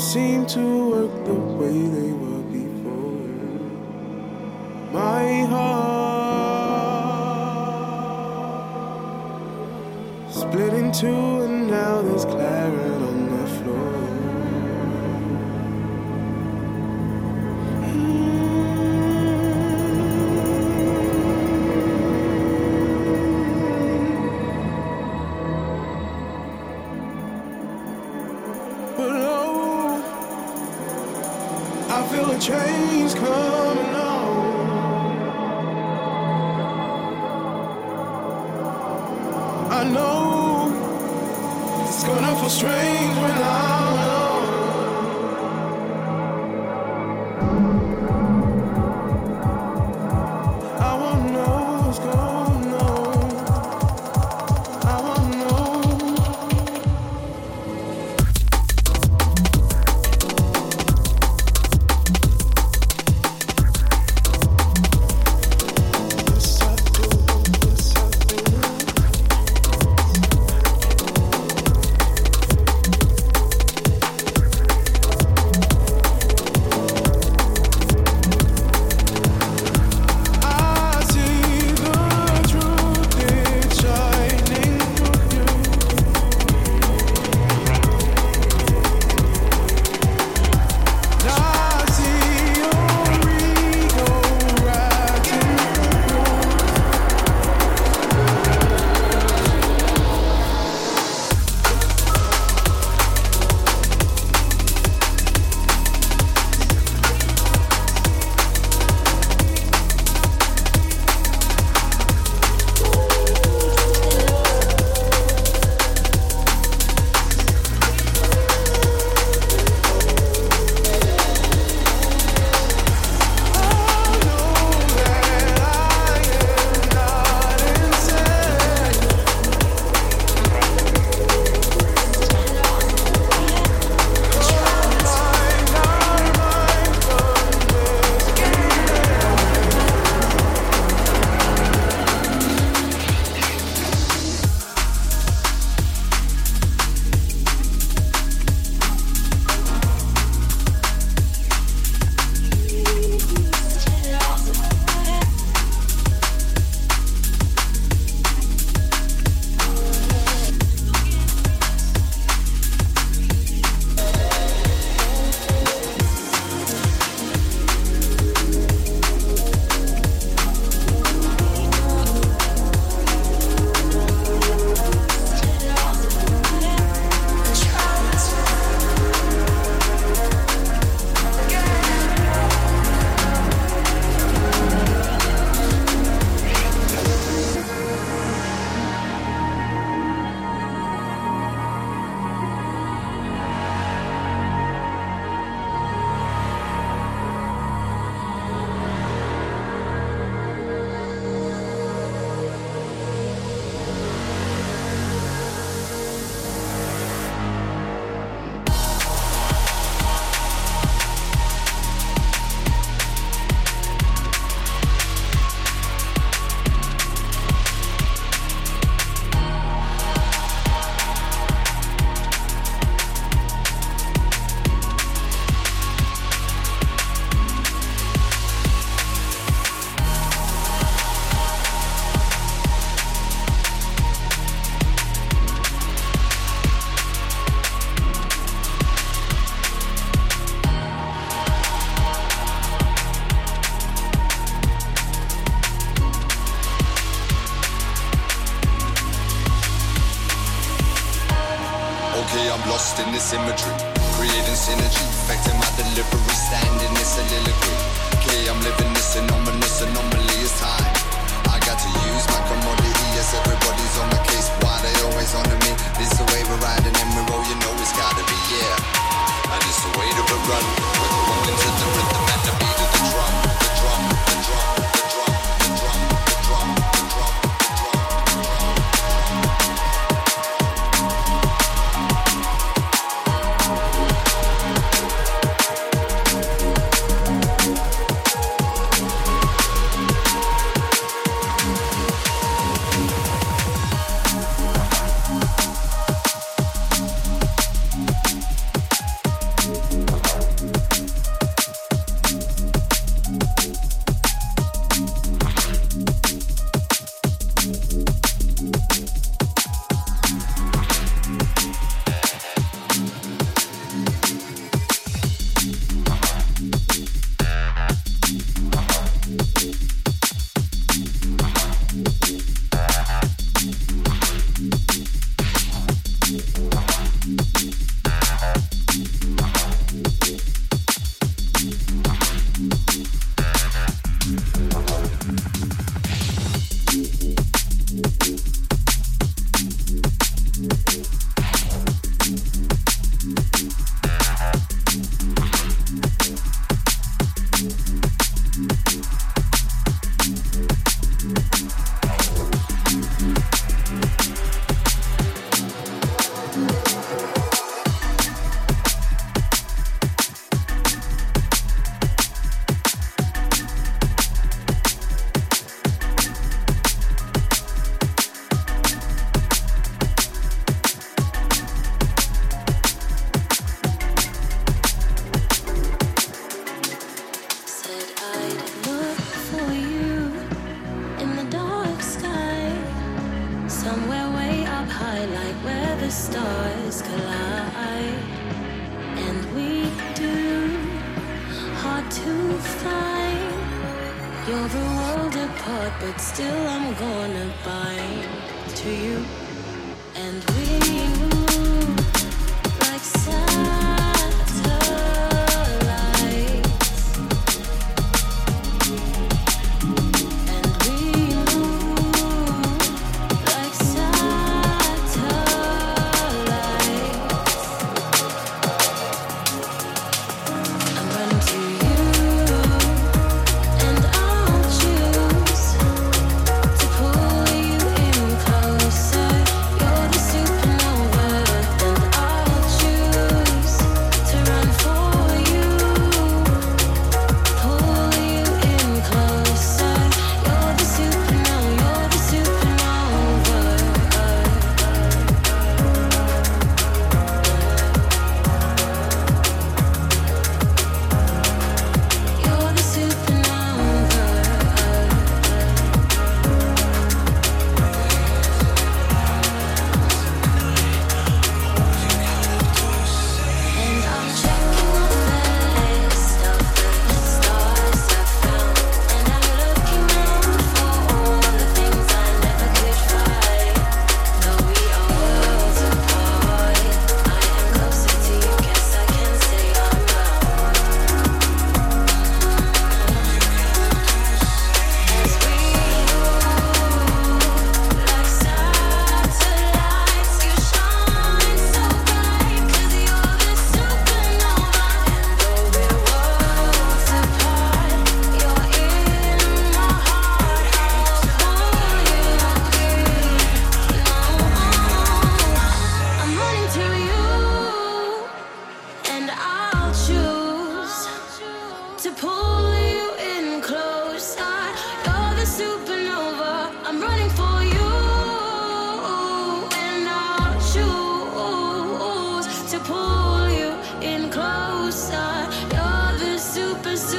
don't seem to work the way they were before. My heart split in two.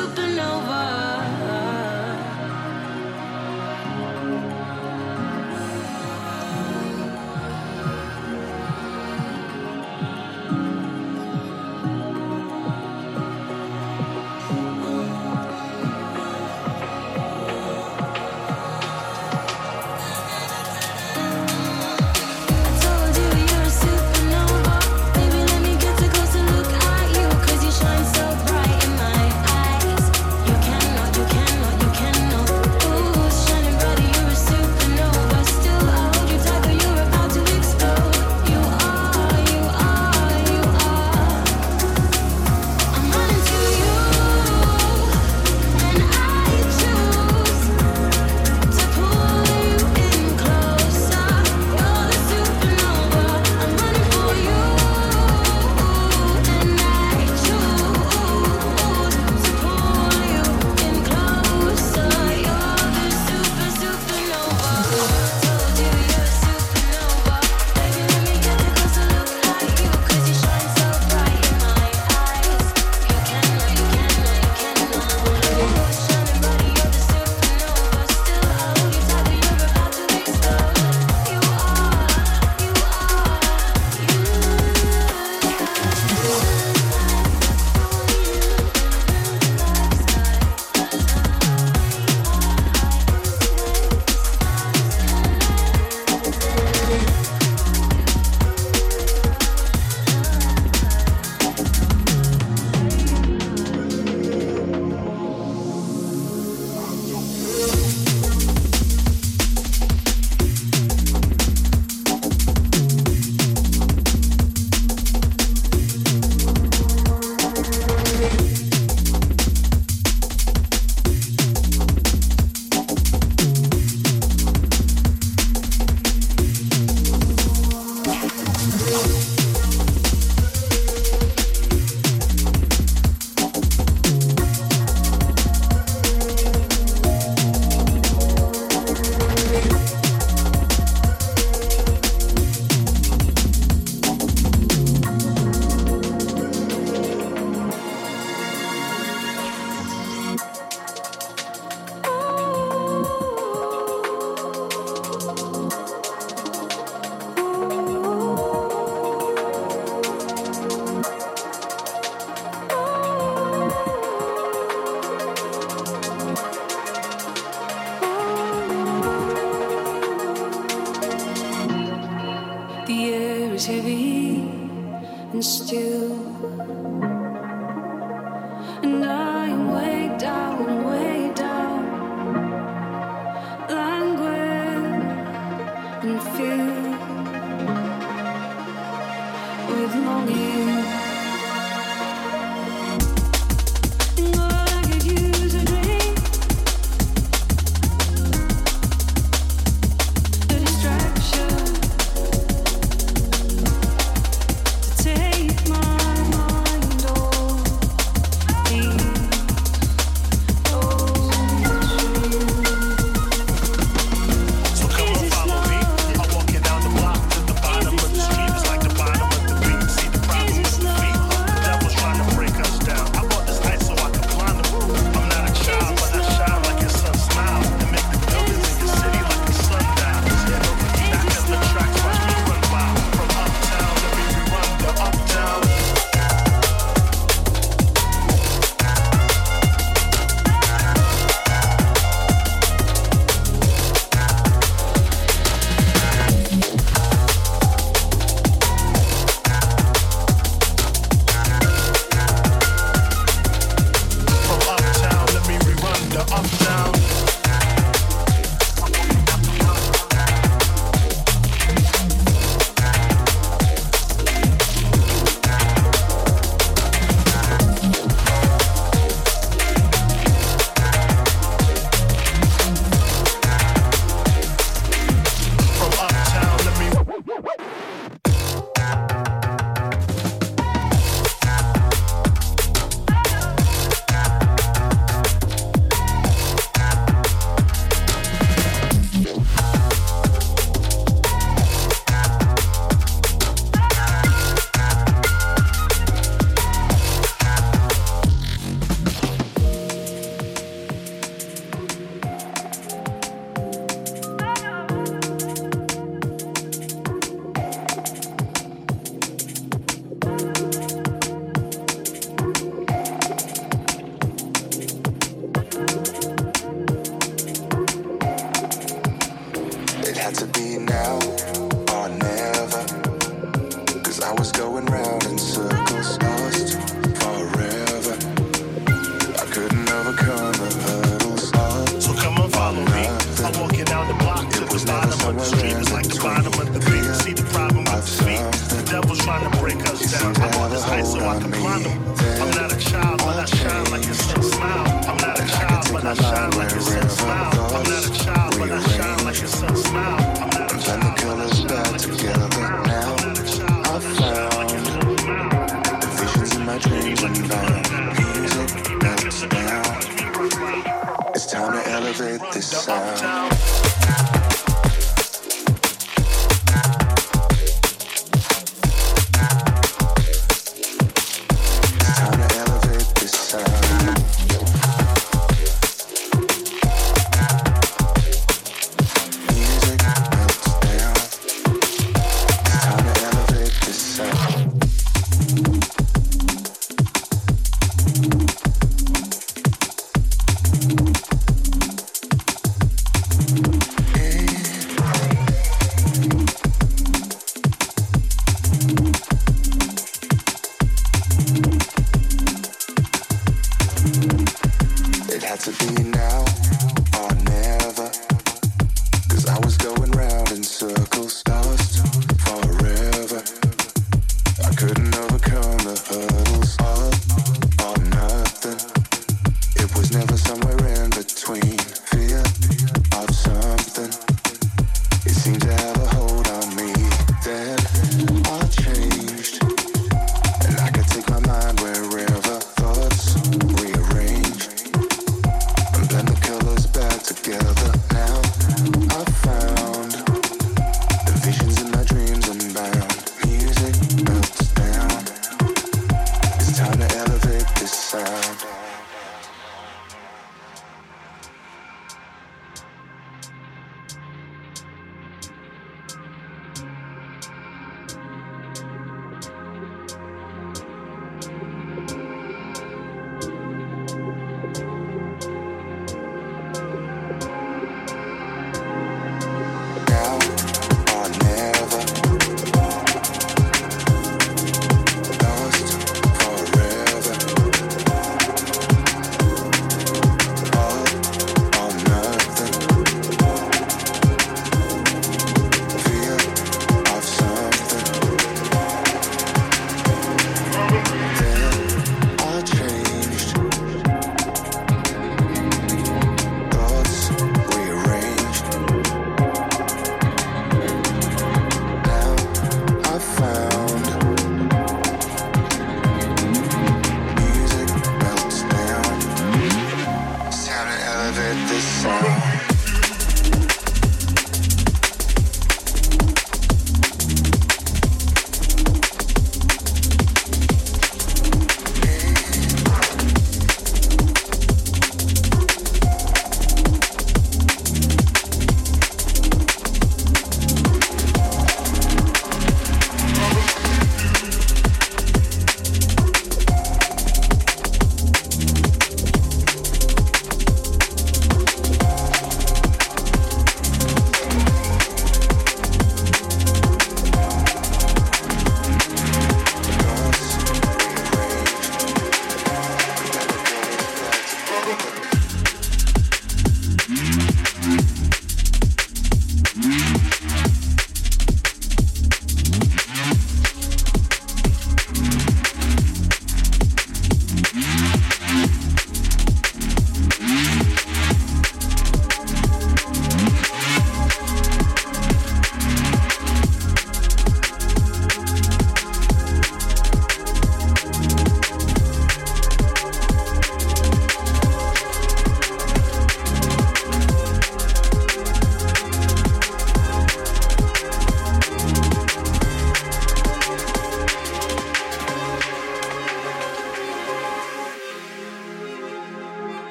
Supernova. the bottom of the street is like the bottom of the beat. See the problem with the feet. The devil's trying to break us down. I'm on this height so I can climb them. I'm not a child, but I shine like a sun smile. I'm not a child, but I shine like a sun smile. I'm not a child, but I shine like a sun smile. I'm not a child. The colors back together now. I found visions in my dreams and found music that's now. It's time to elevate this sound.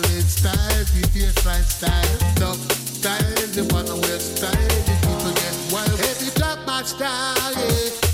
violate style, the baseline style, dub the one where style, the people get wild. Every drop my style, yeah.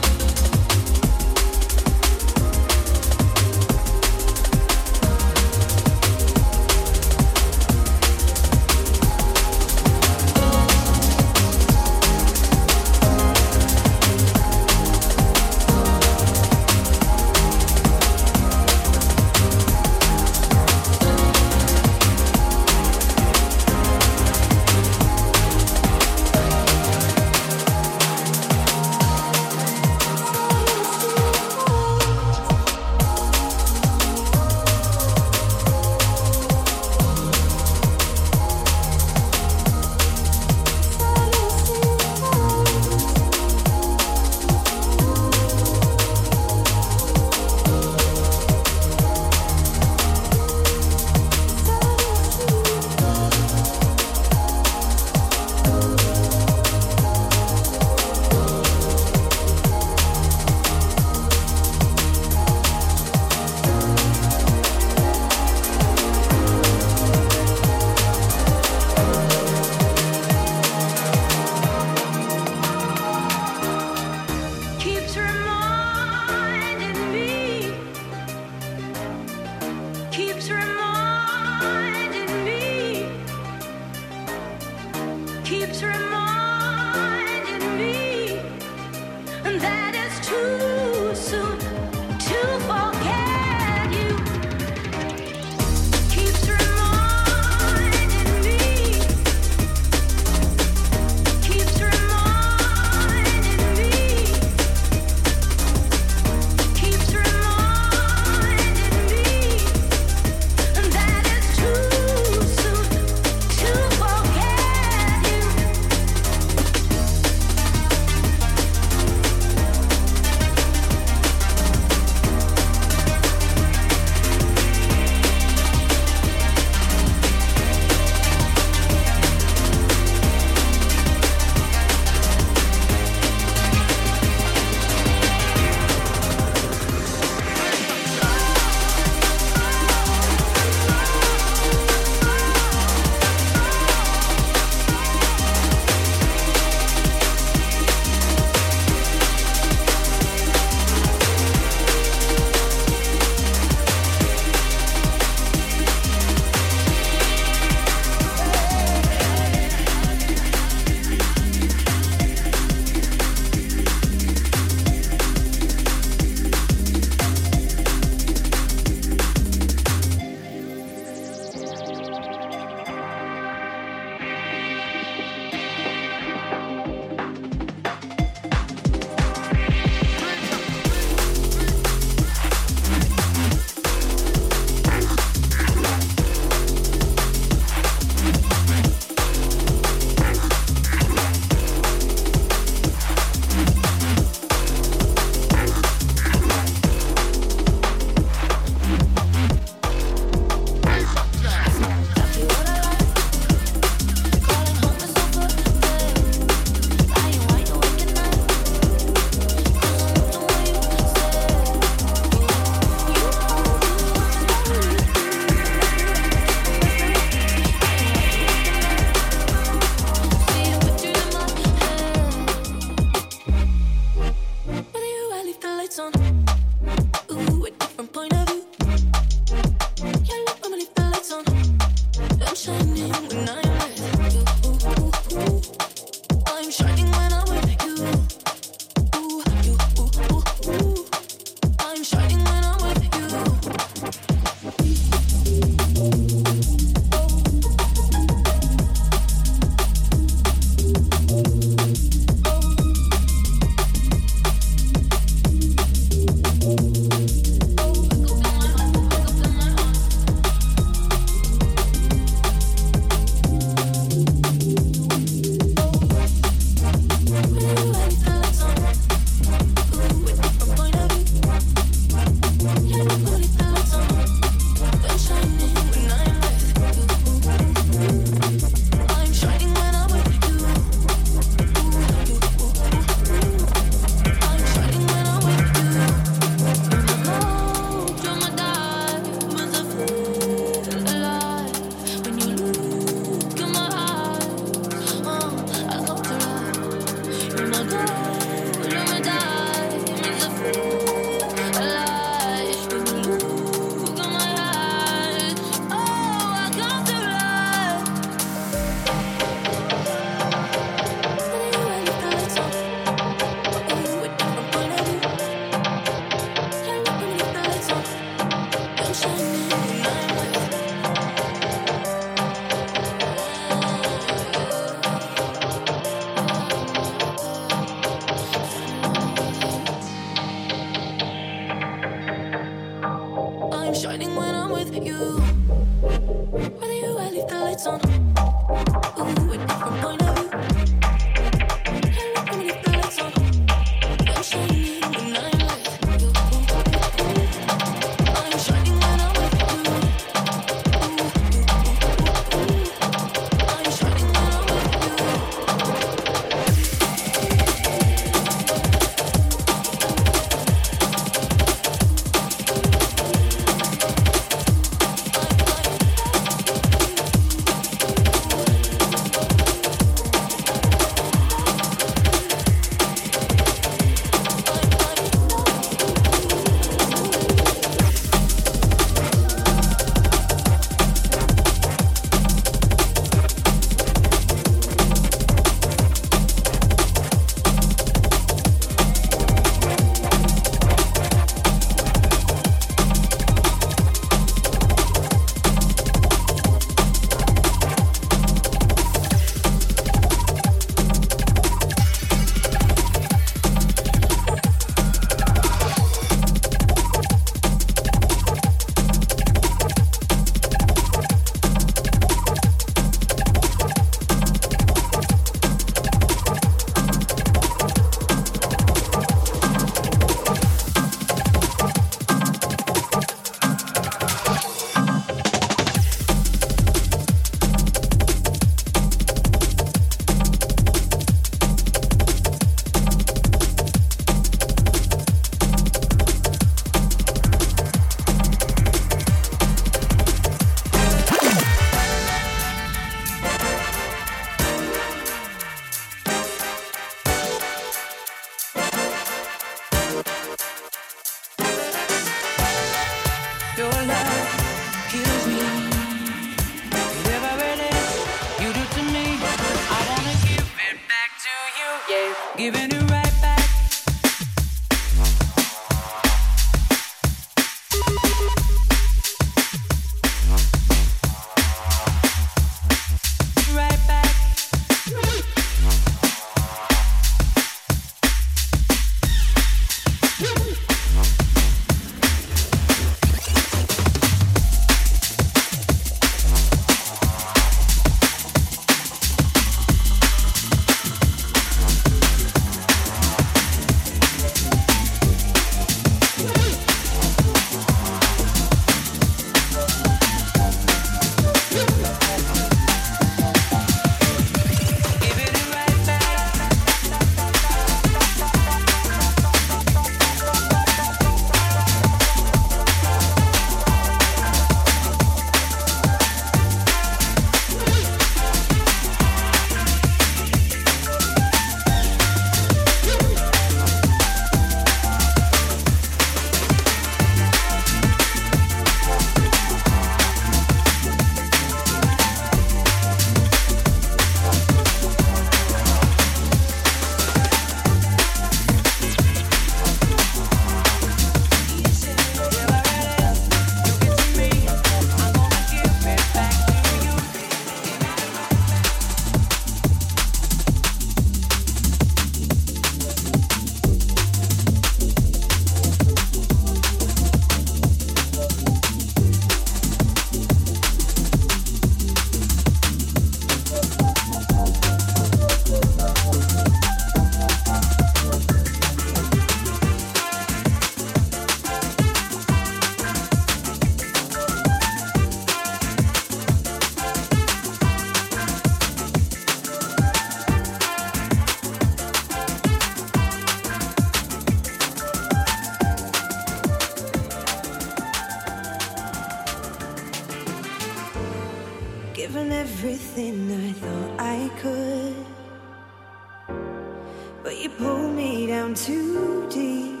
Too deep.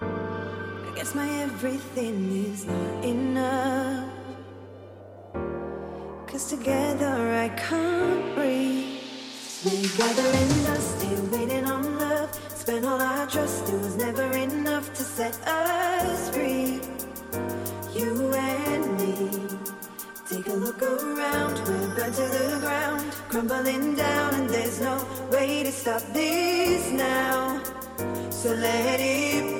I guess my everything is not enough. Cause together I can't breathe. We gather in dust, still waiting on love. Spent all our trust, it was never enough to set us free. You and me. Take a look around, we're burnt to the ground, crumbling down, and there's no way to stop this now. So let it